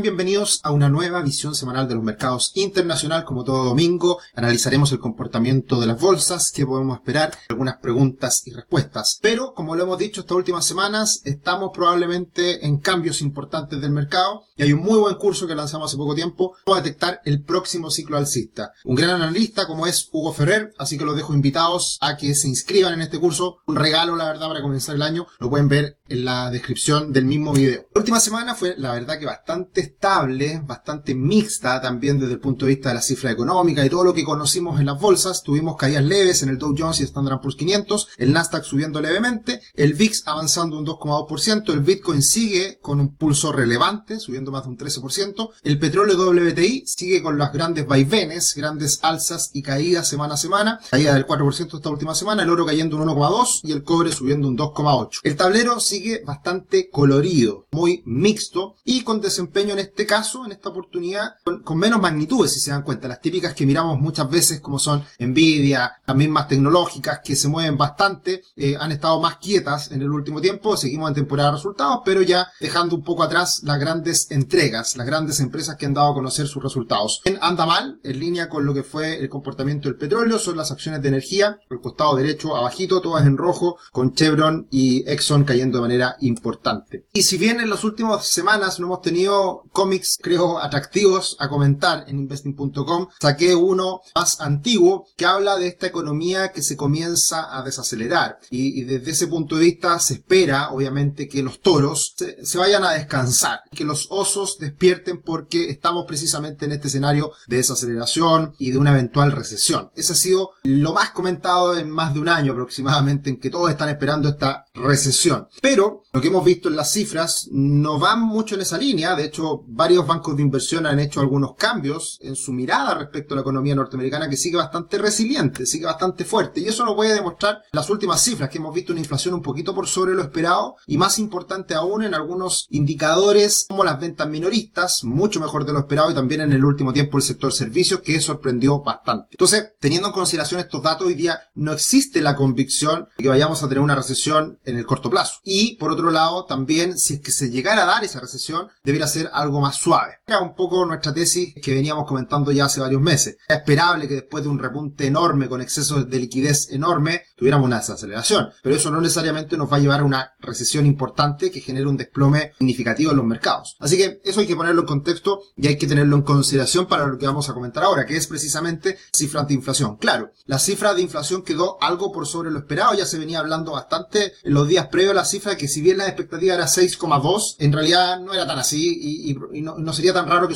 Bienvenidos a una nueva visión semanal de los mercados internacional. Como todo domingo, analizaremos el comportamiento de las bolsas, qué podemos esperar, algunas preguntas y respuestas. Pero, como lo hemos dicho estas últimas semanas, estamos probablemente en cambios importantes del mercado y hay un muy buen curso que lanzamos hace poco tiempo para detectar el próximo ciclo alcista. Un gran analista como es Hugo Ferrer, así que los dejo invitados a que se inscriban en este curso. Un regalo, la verdad, para comenzar el año. Lo pueden ver en la descripción del mismo video. La última semana fue, la verdad, que bastante estable, bastante mixta también desde el punto de vista de la cifra económica y todo lo que conocimos en las bolsas. Tuvimos caídas leves en el Dow Jones y Standard Poor's 500, el Nasdaq subiendo levemente, el VIX avanzando un 2,2%, el Bitcoin sigue con un pulso relevante, subiendo más de un 13%, el petróleo WTI sigue con las grandes vaivenes, grandes alzas y caídas semana a semana, caída del 4% esta última semana, el oro cayendo un 1,2% y el cobre subiendo un 2,8%. El tablero sigue bastante colorido, muy mixto y con desempeño en este caso, en esta oportunidad, con, menos magnitudes, si se dan cuenta. Las típicas que miramos muchas veces, como son Nvidia, las mismas tecnológicas que se mueven bastante, eh, han estado más quietas en el último tiempo. Seguimos en temporada de resultados, pero ya dejando un poco atrás las grandes entregas, las grandes empresas que han dado a conocer sus resultados. Anda mal, en línea con lo que fue el comportamiento del petróleo, son las acciones de energía, el costado derecho abajito, todas en rojo, con Chevron y Exxon cayendo de manera importante. Y si bien en las últimas semanas no hemos tenido cómics, creo, atractivos a comentar en investing.com, saqué uno más antiguo que habla de esta economía que se comienza a desacelerar. Y, desde ese punto de vista se espera, obviamente, que los toros se, se vayan a descansar, que los osos despierten porque estamos precisamente en este escenario de desaceleración y de una eventual recesión. Ese ha sido lo más comentado en más de un año aproximadamente en que todos están esperando esta recesión. Pero lo que hemos visto en las cifras no van mucho en esa línea. De hecho, varios bancos de inversión han hecho algunos cambios en su mirada respecto a la economía norteamericana que sigue bastante resiliente, sigue bastante fuerte. Y eso lo puede demostrar las últimas cifras, que hemos visto una inflación un poquito por sobre lo esperado y más importante aún en algunos indicadores como las ventas minoristas, mucho mejor de lo esperado y también en el último tiempo el sector servicios que sorprendió bastante. Entonces, teniendo en consideración estos datos, hoy día no existe la convicción de que vayamos a tener una recesión en el corto plazo. Y por otro lado, también si es que se llegara a dar esa recesión, debería ser algo más suave. Era un poco nuestra tesis que veníamos comentando ya hace varios meses. Es esperable que después de un repunte enorme con exceso de liquidez enorme, tuviéramos una desaceleración. Pero eso no necesariamente nos va a llevar a una recesión importante que genere un desplome significativo en los mercados. Así que eso hay que ponerlo en contexto y hay que tenerlo en consideración para lo que vamos a comentar ahora, que es precisamente cifras de inflación. Claro, la cifra de inflación quedó algo por sobre lo esperado, ya se venía hablando bastante en los días previos a la cifra que si bien la expectativa era 6,2, en realidad no era tan así no, sería tan raro que,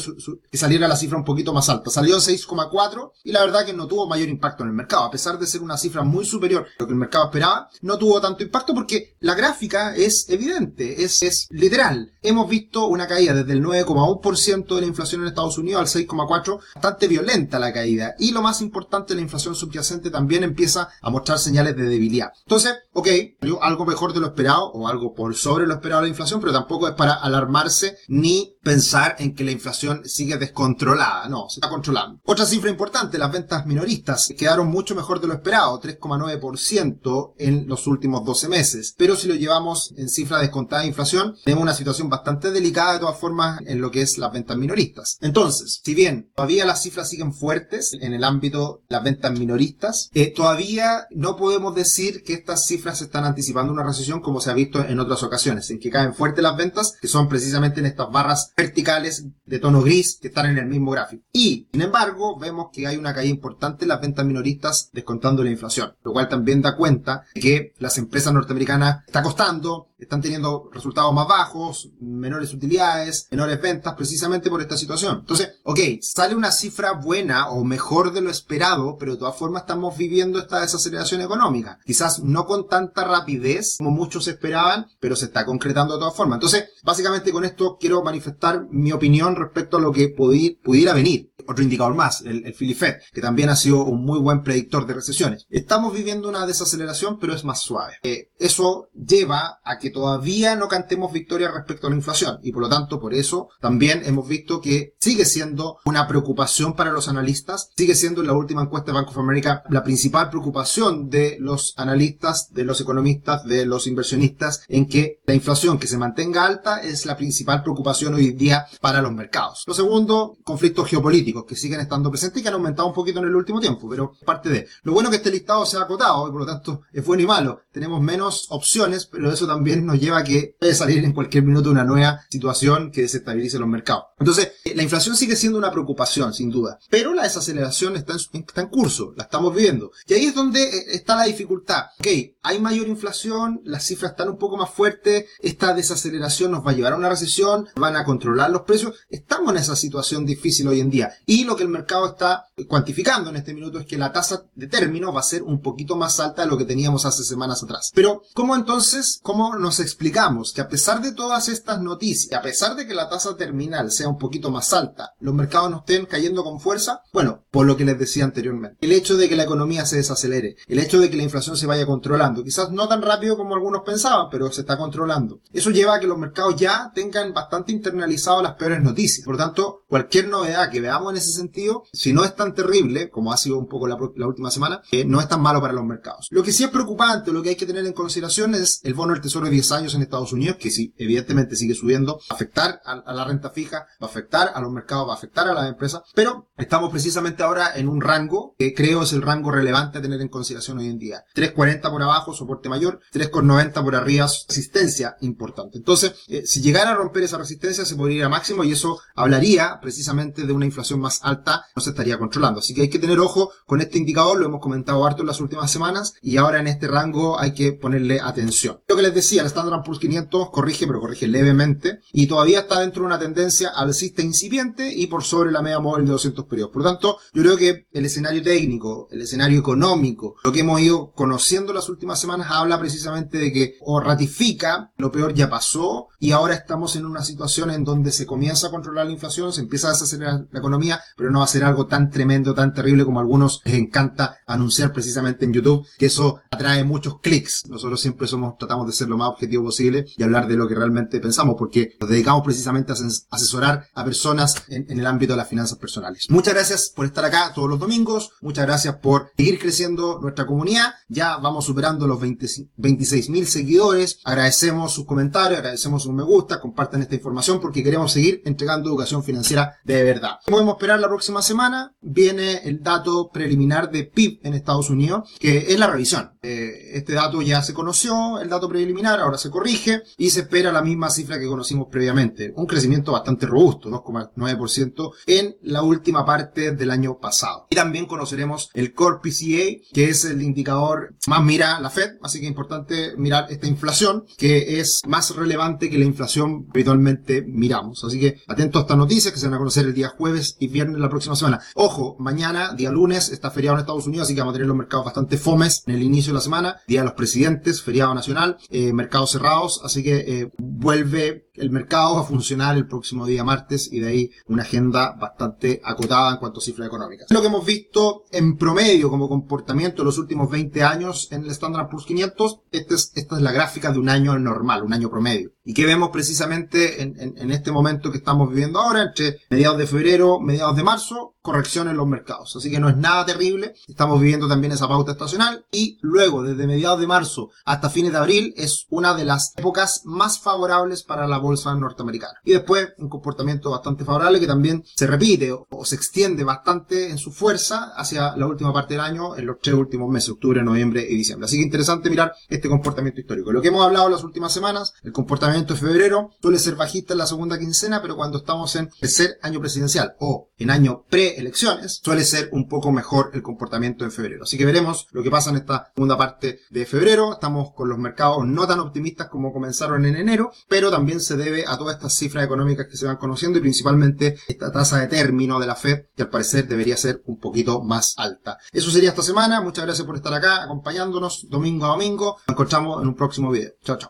que, saliera la cifra un poquito más alta. Salió 6,4 y la verdad que no tuvo mayor impacto en el mercado, a pesar de ser una cifra muy superior a lo que el mercado esperaba, no tuvo tanto impacto porque la gráfica es evidente, es, es literal. Hemos visto una caída desde el 9,1% de la inflación en Estados Unidos al 6,4%, bastante violenta la caída. Y lo más importante, la inflación subyacente también empieza a mostrar señales de debilidad. Entonces, ok, algo mejor de lo esperado o algo por sobre lo esperado de la inflación, pero tampoco es para alarmarse ni pensar en que la inflación sigue descontrolada. No, se está controlando. Otra cifra importante, las ventas minoristas quedaron mucho mejor de lo esperado, 3,9% en los últimos 12 meses. Pero si lo llevamos en cifra descontada de inflación, tenemos una situación bastante delicada de todas formas en lo que es las ventas minoristas. Entonces, si bien todavía las cifras siguen fuertes en el ámbito de las ventas minoristas, eh, todavía no podemos decir que estas cifras están anticipando una recesión como se ha visto en otras ocasiones, en que caen fuertes las ventas, que son precisamente en estas barras verticales de tono gris que están en el mismo gráfico. Y, sin embargo, vemos que hay una caída importante en las ventas minoristas descontando la inflación, lo cual también da cuenta de que las empresas norteamericanas está costando, están teniendo resultados más bajos, menores utilidades, menores ventas, precisamente por esta situación. Entonces, ok, sale una cifra buena o mejor de lo esperado, pero de todas formas estamos viviendo esta desaceleración económica. Quizás no con tanta rapidez como muchos esperaban, pero se está concretando de todas formas. Entonces, básicamente con esto quiero manifestar mi opinión respecto a lo que pudiera venir otro indicador más, el, el Philly Fed, que también ha sido un muy buen predictor de recesiones. Estamos viviendo una desaceleración, pero es más suave. Eh, eso lleva a que todavía no cantemos victoria respecto a la inflación y por lo tanto por eso también hemos visto que sigue siendo una preocupación para los analistas, sigue siendo en la última encuesta de Bank of America la principal preocupación de los analistas, de los economistas, de los inversionistas, en que la inflación que se mantenga alta es la principal preocupación hoy día para los mercados. Lo segundo, conflictos geopolíticos que siguen estando presentes y que han aumentado un poquito en el último tiempo, pero parte de. Lo bueno que este listado se ha acotado y por lo tanto es bueno y malo. Tenemos menos opciones, pero eso también nos lleva a que puede salir en cualquier minuto una nueva situación que desestabilice los mercados. Entonces, la inflación sigue siendo una preocupación, sin duda, pero la desaceleración está en, curso, la estamos viviendo. Y ahí es donde eh, está la dificultad. Ok, hay mayor inflación, las cifras están un poco más fuertes, esta desaceleración nos va a llevar a una recesión, van a controlar los precios. Estamos en esa situación difícil hoy en día. Y lo que el mercado está cuantificando en este minuto es que la tasa de término va a ser un poquito más alta de lo que teníamos hace semanas atrás. Pero, ¿cómo entonces, cómo nos explicamos que a pesar de todas estas noticias, a pesar de que la tasa terminal sea un poquito más alta, los mercados no estén cayendo con fuerza? Bueno, por lo que les decía anteriormente. El hecho de que la economía se desacelere, el hecho de que la inflación se vaya controlando, quizás no tan rápido como algunos pensaban, pero se está controlando. Eso lleva a que los mercados ya tengan bastante internalizado las peores noticias. Por tanto, cualquier novedad que veamos en ese sentido, si no es tan terrible, como ha sido un poco la, última semana, eh, no es tan malo para los mercados. Lo que sí es preocupante, lo que hay que tener en consideración es el bono del tesoro de 10 años en Estados Unidos, que sí, evidentemente sigue subiendo, va a afectar a, la renta fija, va a afectar a los mercados, va a afectar a las empresas, pero estamos precisamente ahora en un rango que creo es el rango relevante a tener en consideración hoy en día. 3.40 por abajo, soporte mayor, 3.90 por arriba, resistencia importante. Entonces, eh, si llegara a romper esa resistencia, se podría ir a máximo y eso hablaría precisamente de una inflación más alta, no se estaría controlando. Así que hay que tener ojo con este indicador, lo hemos comentado harto en las últimas semanas y ahora en este rango hay que ponerle atención. Lo que les decía, el Standard Poor's 500 corrige, pero corrige levemente y todavía está dentro de una tendencia alcista incipiente y por sobre la media móvil de 200 periodos. Por lo tanto, yo creo que el escenario técnico, el escenario económico, lo que hemos ido conociendo las últimas semanas habla precisamente de que o ratifica lo peor ya pasó y ahora estamos en una situación en donde se comienza a controlar la inflación, se empieza a desacelerar la economía, pero no va a ser algo tan tremendo, tan terrible como a algunos les encanta anunciar precisamente en YouTube, que eso atrae muchos clics. Nosotros siempre somos, tratamos de ser lo más objetivo posible y hablar de lo que realmente pensamos, porque nos dedicamos precisamente a asesorar a personas en, el ámbito de las finanzas personales. Muchas gracias por estar acá todos los domingos, muchas gracias por seguir creciendo nuestra comunidad, ya vamos superando los 26 mil seguidores, agradecemos sus comentarios, agradecemos sus me gusta, compartan esta información porque queremos seguir entregando educación financiera de verdad. Podemos esperar la próxima semana, viene el dato preliminar de PIB en Estados Unidos, que es la revisión. Eh, este dato ya se conoció, el dato preliminar, ahora se corrige y se espera la misma cifra que conocimos previamente. Un crecimiento bastante robusto, 2,9% en la última parte del año pasado. Y también conoceremos el Core PCA, que es el indicador más mira la Fed, así que es importante mirar esta inflación, que es más relevante que la inflación habitualmente miramos. Así que atentos a estas noticias que se van a conocer el día jueves y viernes la próxima semana. Ojo, mañana, día lunes, está feriado en Estados Unidos, así que vamos a tener los mercados bastante fomes en el inicio de la semana. Día de los presidentes, feriado nacional, eh, cerrados, así que eh, vuelve el mercado va a funcionar el próximo día martes y de ahí una agenda bastante acotada en cuanto a cifras económicas. Lo que hemos visto en promedio como comportamiento en los últimos 20 años en el Standard Poor's 500, esta es, esta es la gráfica de un año normal, un año promedio. Y que vemos precisamente en, en, este momento que estamos viviendo ahora, entre mediados de febrero, mediados de marzo, corrección en los mercados. Así que no es nada terrible. Estamos viviendo también esa pauta estacional y luego desde mediados de marzo hasta fines de abril es una de las épocas más favorables para la bolsa norteamericana. Y después un comportamiento bastante favorable que también se repite o, se extiende bastante en su fuerza hacia la última parte del año en los tres últimos meses, octubre, noviembre y diciembre. Así que interesante mirar este comportamiento histórico. Lo que hemos hablado las últimas semanas, el comportamiento de febrero suele ser bajista en la segunda quincena, pero cuando estamos en tercer año presidencial o en año pre-elecciones, suele ser un poco mejor el comportamiento en febrero. Así que veremos lo que pasa en esta segunda parte de febrero. Estamos con los mercados no tan optimistas como comenzaron en enero, pero también se debe a todas estas cifras económicas que se van conociendo y principalmente esta tasa de término de la Fed que al parecer debería ser un poquito más alta. Eso sería esta semana. Muchas gracias por estar acá acompañándonos domingo a domingo. Nos encontramos en un próximo video. Chao, chao.